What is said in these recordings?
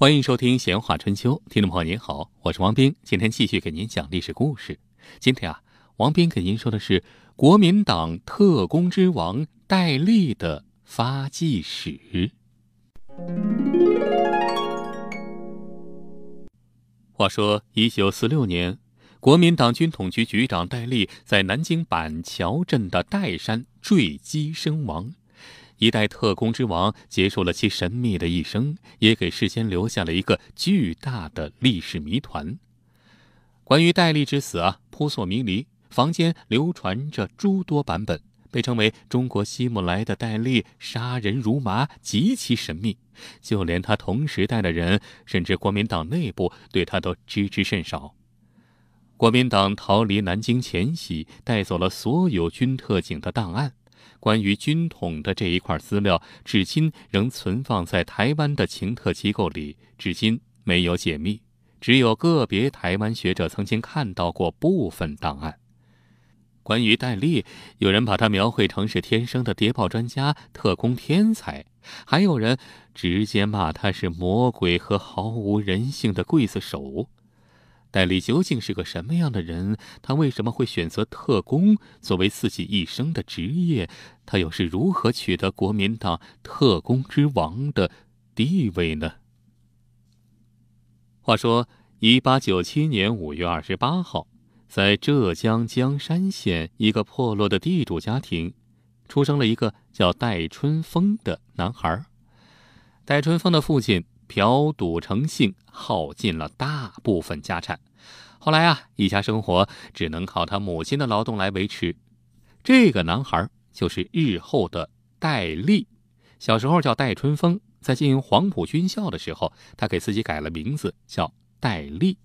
欢迎收听《闲话春秋》，听众朋友您好，我是王斌，今天继续给您讲历史故事。今天啊，王斌给您说的是国民党特工之王戴笠的发迹史。话说，一九四六年，国民党军统局局长戴笠在南京板桥镇的岱山坠机身亡。一代特工之王结束了其神秘的一生，也给世间留下了一个巨大的历史谜团。关于戴笠之死啊，扑朔迷离，坊间流传着诸多版本，被称为“中国希姆莱”的戴笠杀人如麻，极其神秘，就连他同时代的人，甚至国民党内部对他都知之甚少。国民党逃离南京前夕，带走了所有军特警的档案。关于军统的这一块资料，至今仍存放在台湾的情特机构里，至今没有解密。只有个别台湾学者曾经看到过部分档案。关于戴笠，有人把他描绘成是天生的谍报专家、特工天才，还有人直接骂他是魔鬼和毫无人性的刽子手。戴笠究竟是个什么样的人？他为什么会选择特工作为自己一生的职业？他又是如何取得国民党特工之王的地位呢？话说，一八九七年五月二十八号，在浙江江山县一个破落的地主家庭，出生了一个叫戴春风的男孩。戴春风的父亲。嫖赌成性，耗尽了大部分家产。后来啊，一家生活只能靠他母亲的劳动来维持。这个男孩就是日后的戴笠，小时候叫戴春风。在进黄埔军校的时候，他给自己改了名字，叫戴笠。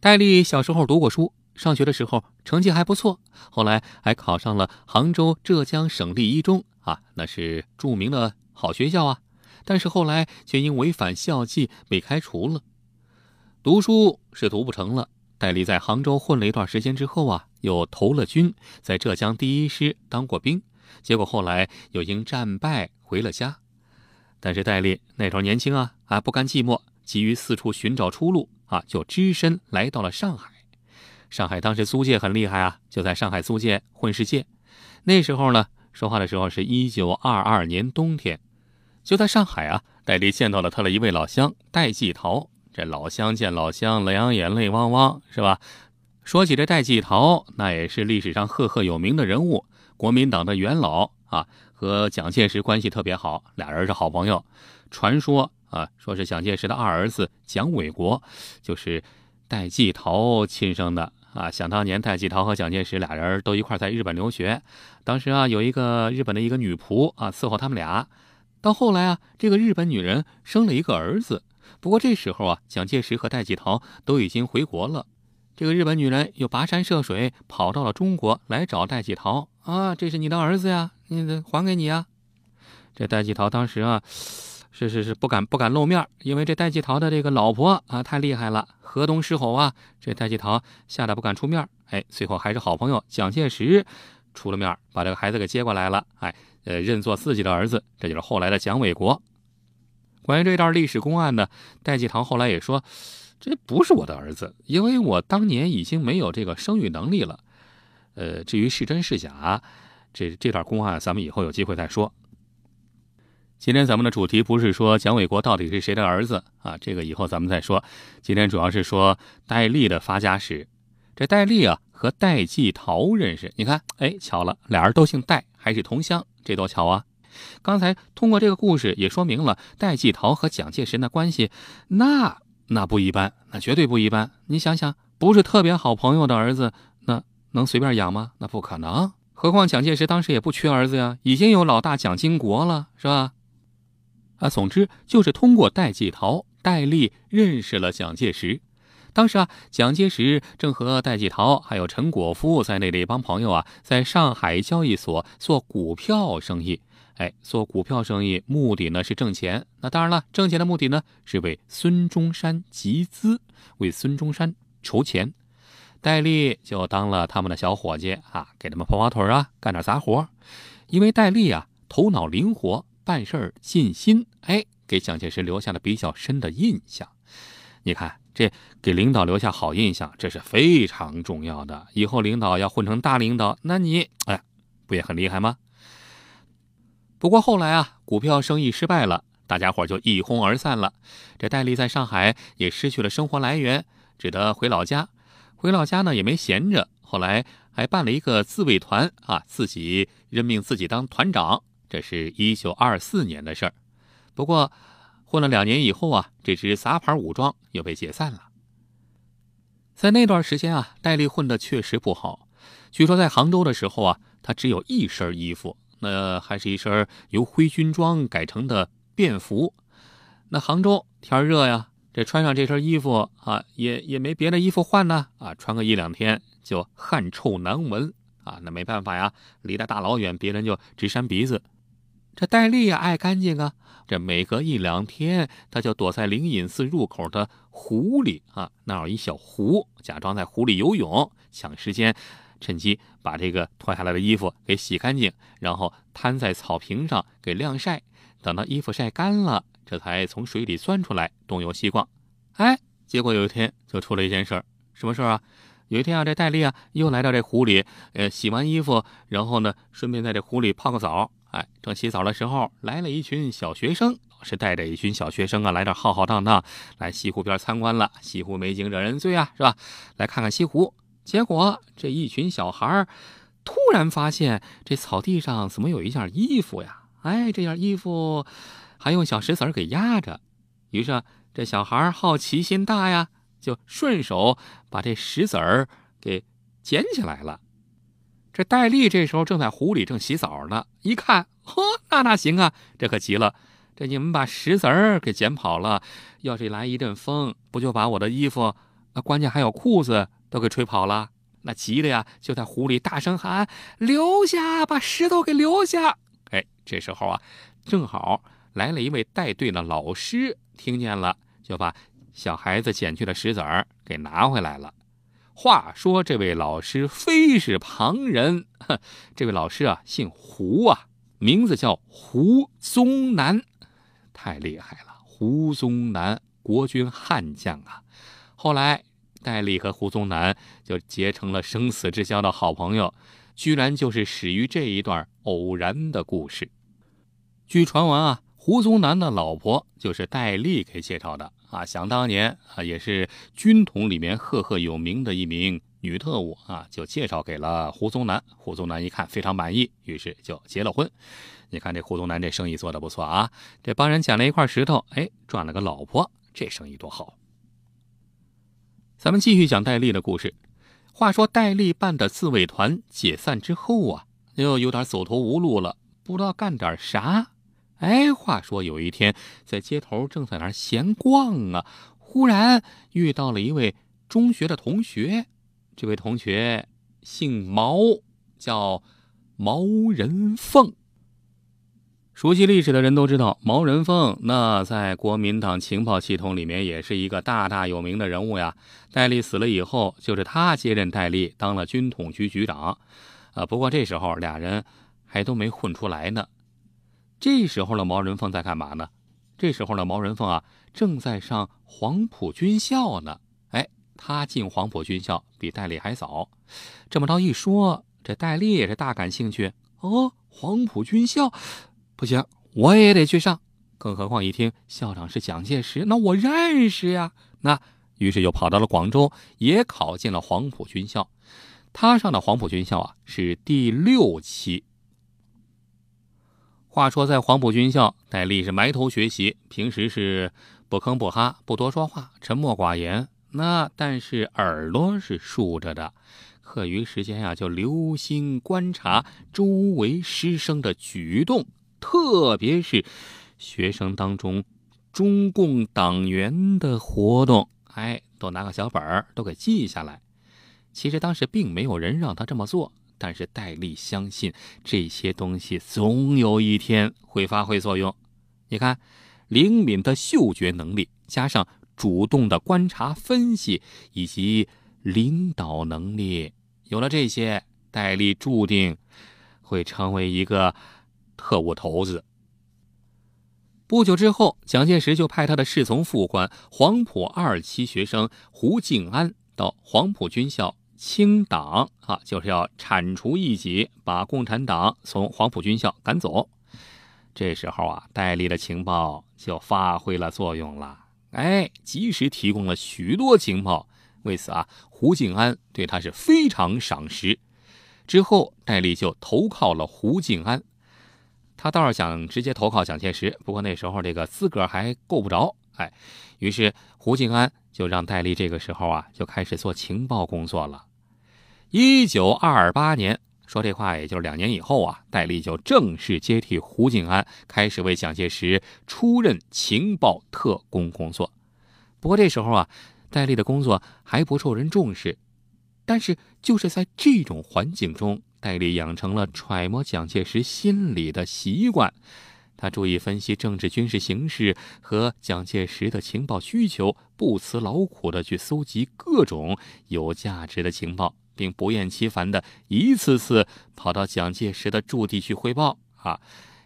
戴笠小时候读过书，上学的时候成绩还不错，后来还考上了杭州浙江省立一中啊，那是著名的好学校啊。但是后来却因违反校纪被开除了，读书是读不成了。戴笠在杭州混了一段时间之后啊，又投了军，在浙江第一师当过兵，结果后来又因战败回了家。但是戴笠那时候年轻啊，啊不甘寂寞，急于四处寻找出路啊，就只身来到了上海。上海当时租界很厉害啊，就在上海租界混世界。那时候呢，说话的时候是一九二二年冬天。就在上海啊，戴笠见到了他的一位老乡戴季陶。这老乡见老乡，两眼泪汪汪，是吧？说起这戴季陶，那也是历史上赫赫有名的人物，国民党的元老啊，和蒋介石关系特别好，俩人是好朋友。传说啊，说是蒋介石的二儿子蒋纬国，就是戴季陶亲生的啊。想当年，戴季陶和蒋介石俩人都一块在日本留学，当时啊，有一个日本的一个女仆啊伺候他们俩。到后来啊，这个日本女人生了一个儿子。不过这时候啊，蒋介石和戴季陶都已经回国了。这个日本女人又跋山涉水跑到了中国来找戴季陶啊，这是你的儿子呀，你还给你呀。这戴季陶当时啊，是是是不敢不敢露面，因为这戴季陶的这个老婆啊太厉害了，河东狮吼啊。这戴季陶吓得不敢出面。哎，最后还是好朋友蒋介石出了面，把这个孩子给接过来了。哎。呃，认作自己的儿子，这就是后来的蒋纬国。关于这段历史公案呢，戴季陶后来也说，这不是我的儿子，因为我当年已经没有这个生育能力了。呃，至于是真是假，这这段公案咱们以后有机会再说。今天咱们的主题不是说蒋纬国到底是谁的儿子啊，这个以后咱们再说。今天主要是说戴笠的发家史。这戴笠啊，和戴季陶认识，你看，哎，巧了，俩人都姓戴，还是同乡。这多巧啊！刚才通过这个故事也说明了戴季陶和蒋介石的关系，那那不一般，那绝对不一般。你想想，不是特别好朋友的儿子，那能随便养吗？那不可能。何况蒋介石当时也不缺儿子呀，已经有老大蒋经国了，是吧？啊，总之就是通过戴季陶，戴笠认识了蒋介石。当时啊，蒋介石正和戴季陶还有陈果夫在内的一帮朋友啊，在上海交易所做股票生意。哎，做股票生意目的呢是挣钱。那当然了，挣钱的目的呢是为孙中山集资，为孙中山筹钱。戴笠就当了他们的小伙计啊，给他们跑跑腿啊，干点杂活。因为戴笠啊头脑灵活，办事尽心，哎，给蒋介石留下了比较深的印象。你看，这给领导留下好印象，这是非常重要的。以后领导要混成大领导，那你哎，不也很厉害吗？不过后来啊，股票生意失败了，大家伙就一哄而散了。这戴笠在上海也失去了生活来源，只得回老家。回老家呢，也没闲着，后来还办了一个自卫团啊，自己任命自己当团长。这是一九二四年的事儿。不过。混了两年以后啊，这支杂牌武装又被解散了。在那段时间啊，戴笠混的确实不好。据说在杭州的时候啊，他只有一身衣服，那还是一身由灰军装改成的便服。那杭州天热呀，这穿上这身衣服啊，也也没别的衣服换呢啊，穿个一两天就汗臭难闻啊。那没办法呀，离得大老远，别人就直扇鼻子。这戴笠呀，爱干净啊。这每隔一两天，他就躲在灵隐寺入口的湖里啊，那有一小湖，假装在湖里游泳，抢时间，趁机把这个脱下来的衣服给洗干净，然后摊在草坪上给晾晒。等到衣服晒干了，这才从水里钻出来东游西逛。哎，结果有一天就出了一件事儿，什么事儿啊？有一天啊，这戴笠啊又来到这湖里，呃，洗完衣服，然后呢，顺便在这湖里泡个澡。哎，正洗澡的时候，来了一群小学生，是带着一群小学生啊，来这浩浩荡荡来西湖边参观了。西湖美景惹人醉啊，是吧？来看看西湖。结果这一群小孩突然发现这草地上怎么有一件衣服呀？哎，这件衣服还用小石子儿给压着。于是这小孩好奇心大呀，就顺手把这石子儿给捡起来了。这戴笠这时候正在湖里正洗澡呢，一看，呵，那哪行啊？这可急了，这你们把石子儿给捡跑了，要是来一阵风，不就把我的衣服，那关键还有裤子都给吹跑了？那急的呀，就在湖里大声喊：“留下，把石头给留下！”哎，这时候啊，正好来了一位带队的老师，听见了，就把小孩子捡去的石子儿给拿回来了。话说，这位老师非是旁人，这位老师啊，姓胡啊，名字叫胡宗南，太厉害了。胡宗南，国军悍将啊。后来，戴笠和胡宗南就结成了生死之交的好朋友，居然就是始于这一段偶然的故事。据传闻啊，胡宗南的老婆就是戴笠给介绍的。啊，想当年啊，也是军统里面赫赫有名的一名女特务啊，就介绍给了胡宗南。胡宗南一看非常满意，于是就结了婚。你看这胡宗南这生意做的不错啊，这帮人捡了一块石头，哎，赚了个老婆，这生意多好。咱们继续讲戴笠的故事。话说戴笠办的自卫团解散之后啊，又有点走投无路了，不知道干点啥。哎，话说有一天在街头正在那儿闲逛啊，忽然遇到了一位中学的同学。这位同学姓毛，叫毛人凤。熟悉历史的人都知道，毛人凤那在国民党情报系统里面也是一个大大有名的人物呀。戴笠死了以后，就是他接任戴笠当了军统局局长。啊，不过这时候俩人还都没混出来呢。这时候的毛人凤在干嘛呢？这时候的毛人凤啊，正在上黄埔军校呢。哎，他进黄埔军校比戴笠还早。这么着一说，这戴笠也是大感兴趣。哦，黄埔军校，不行，我也得去上。更何况一听校长是蒋介石，那我认识呀。那于是就跑到了广州，也考进了黄埔军校。他上的黄埔军校啊，是第六期。话说，在黄埔军校，戴笠是埋头学习，平时是不吭不哈，不多说话，沉默寡言。那但是耳朵是竖着的，课余时间呀，就留心观察周围师生的举动，特别是学生当中中共党员的活动，哎，都拿个小本儿都给记下来。其实当时并没有人让他这么做。但是戴笠相信这些东西总有一天会发挥作用。你看，灵敏的嗅觉能力，加上主动的观察分析，以及领导能力，有了这些，戴笠注定会成为一个特务头子。不久之后，蒋介石就派他的侍从副官黄埔二期学生胡静安到黄埔军校清党啊，就是要铲除异己，把共产党从黄埔军校赶走。这时候啊，戴笠的情报就发挥了作用了，哎，及时提供了许多情报。为此啊，胡敬安对他是非常赏识。之后，戴笠就投靠了胡敬安。他倒是想直接投靠蒋介石，不过那时候这个资格还够不着。哎，于是胡敬安就让戴笠这个时候啊就开始做情报工作了。一九二八年。说这话，也就是两年以后啊，戴笠就正式接替胡敬安，开始为蒋介石出任情报特工工作。不过这时候啊，戴笠的工作还不受人重视。但是就是在这种环境中，戴笠养成了揣摩蒋介石心理的习惯。他注意分析政治军事形势和蒋介石的情报需求，不辞劳苦的去搜集各种有价值的情报。并不厌其烦的一次次跑到蒋介石的驻地去汇报啊！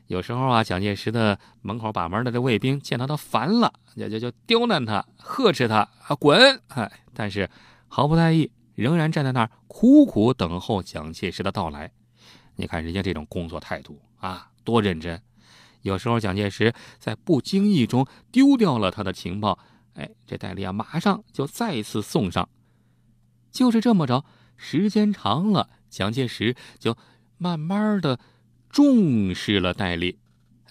有时候啊，蒋介石的门口把门的这卫兵见到他烦了，就就就刁难他，呵斥他啊滚！哎，但是毫不在意，仍然站在那儿苦苦等候蒋介石的到来。你看人家这种工作态度啊，多认真！有时候蒋介石在不经意中丢掉了他的情报，哎，这戴笠啊，马上就再次送上。就是这么着。时间长了，蒋介石就慢慢的重视了戴笠。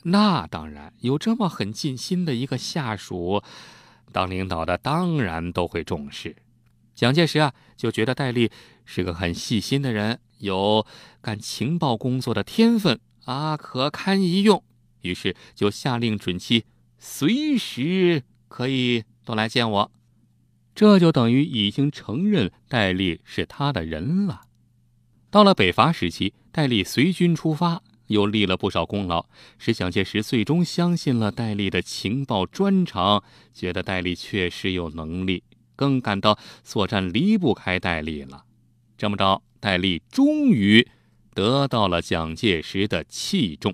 那当然，有这么很尽心的一个下属，当领导的当然都会重视。蒋介石啊，就觉得戴笠是个很细心的人，有干情报工作的天分啊，可堪一用。于是就下令准其随时可以都来见我。这就等于已经承认戴笠是他的人了。到了北伐时期，戴笠随军出发，又立了不少功劳，使蒋介石最终相信了戴笠的情报专长，觉得戴笠确实有能力，更感到作战离不开戴笠了。这么着，戴笠终于得到了蒋介石的器重。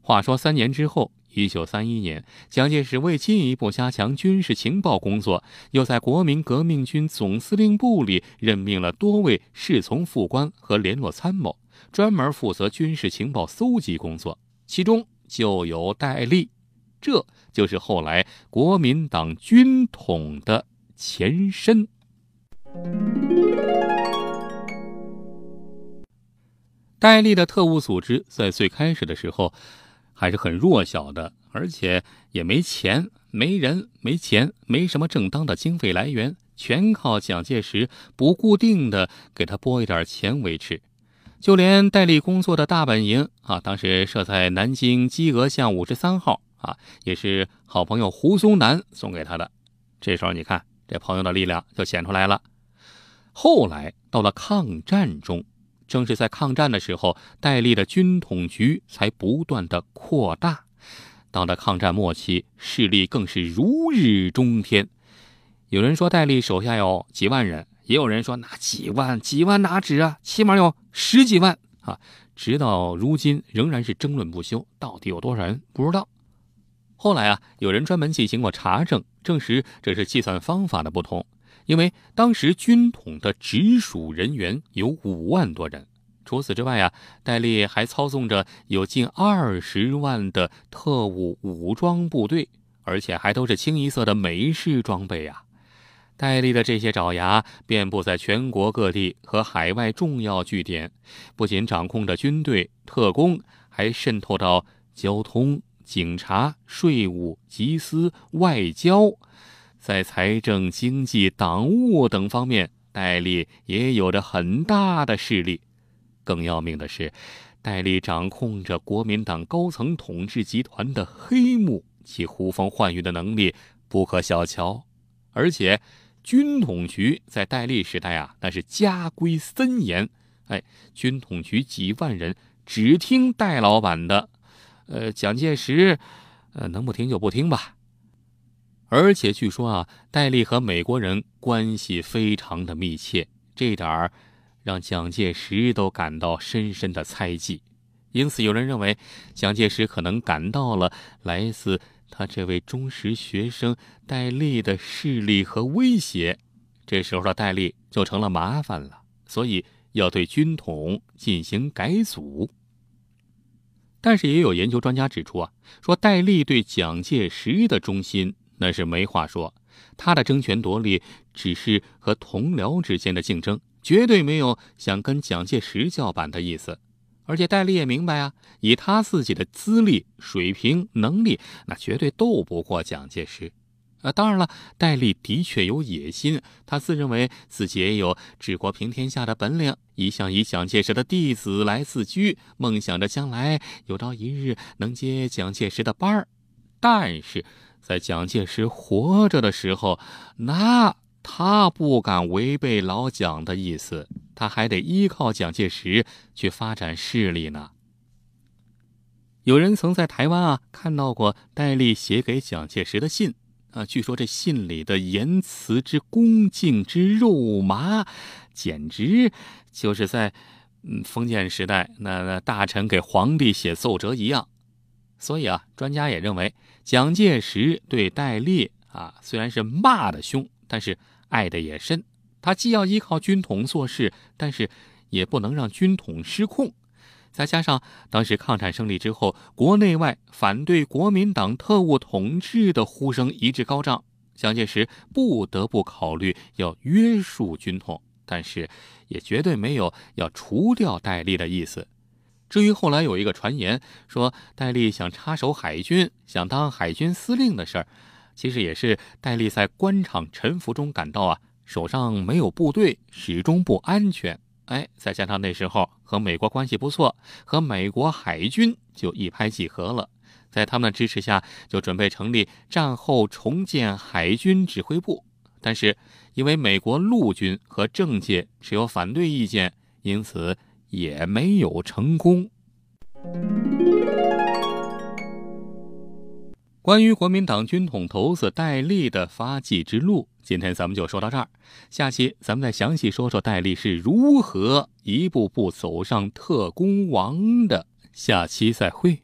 话说三年之后。一九三一年，蒋介石为进一步加强军事情报工作，又在国民革命军总司令部里任命了多位侍从副官和联络参谋，专门负责军事情报搜集工作。其中就有戴笠，这就是后来国民党军统的前身。戴笠的特务组织在最开始的时候。还是很弱小的，而且也没钱、没人、没钱，没什么正当的经费来源，全靠蒋介石不固定的给他拨一点钱维持。就连戴笠工作的大本营啊，当时设在南京鸡鹅巷五十三号啊，也是好朋友胡宗南送给他的。这时候你看，这朋友的力量就显出来了。后来到了抗战中。正是在抗战的时候，戴笠的军统局才不断的扩大。到了抗战末期，势力更是如日中天。有人说戴笠手下有几万人，也有人说那几万几万哪止啊，起码有十几万啊！直到如今仍然是争论不休，到底有多少人不知道。后来啊，有人专门进行过查证，证实这是计算方法的不同。因为当时军统的直属人员有五万多人，除此之外啊，戴笠还操纵着有近二十万的特务武装部队，而且还都是清一色的美式装备啊。戴笠的这些爪牙遍布在全国各地和海外重要据点，不仅掌控着军队、特工，还渗透到交通、警察、税务、缉私、外交。在财政、经济、党务等方面，戴笠也有着很大的势力。更要命的是，戴笠掌控着国民党高层统治集团的黑幕，其呼风唤雨的能力不可小瞧。而且，军统局在戴笠时代啊，那是家规森严。哎，军统局几万人只听戴老板的，呃，蒋介石，呃，能不听就不听吧。而且据说啊，戴笠和美国人关系非常的密切，这点儿让蒋介石都感到深深的猜忌。因此，有人认为蒋介石可能感到了来自他这位忠实学生戴笠的势力和威胁。这时候的戴笠就成了麻烦了，所以要对军统进行改组。但是，也有研究专家指出啊，说戴笠对蒋介石的忠心那是没话说，他的争权夺利只是和同僚之间的竞争，绝对没有想跟蒋介石叫板的意思。而且戴笠也明白啊，以他自己的资历、水平、能力，那绝对斗不过蒋介石。啊，当然了，戴笠的确有野心，他自认为自己也有治国平天下的本领，一向以蒋介石的弟子来自居，梦想着将来有朝一日能接蒋介石的班儿。但是在蒋介石活着的时候，那他不敢违背老蒋的意思。他还得依靠蒋介石去发展势力呢。有人曾在台湾啊看到过戴笠写给蒋介石的信啊，据说这信里的言辞之恭敬之肉麻，简直就是在嗯封建时代那那大臣给皇帝写奏折一样。所以啊，专家也认为蒋介石对戴笠啊虽然是骂的凶，但是爱的也深。他既要依靠军统做事，但是也不能让军统失控。再加上当时抗战胜利之后，国内外反对国民党特务统治的呼声一致高涨，蒋介石不得不考虑要约束军统，但是也绝对没有要除掉戴笠的意思。至于后来有一个传言说戴笠想插手海军，想当海军司令的事儿，其实也是戴笠在官场沉浮中感到啊。手上没有部队，始终不安全。哎，再加上那时候和美国关系不错，和美国海军就一拍即合了。在他们的支持下，就准备成立战后重建海军指挥部。但是因为美国陆军和政界持有反对意见，因此也没有成功。关于国民党军统头子戴笠的发迹之路。今天咱们就说到这儿，下期咱们再详细说说戴笠是如何一步步走上特工王的。下期再会。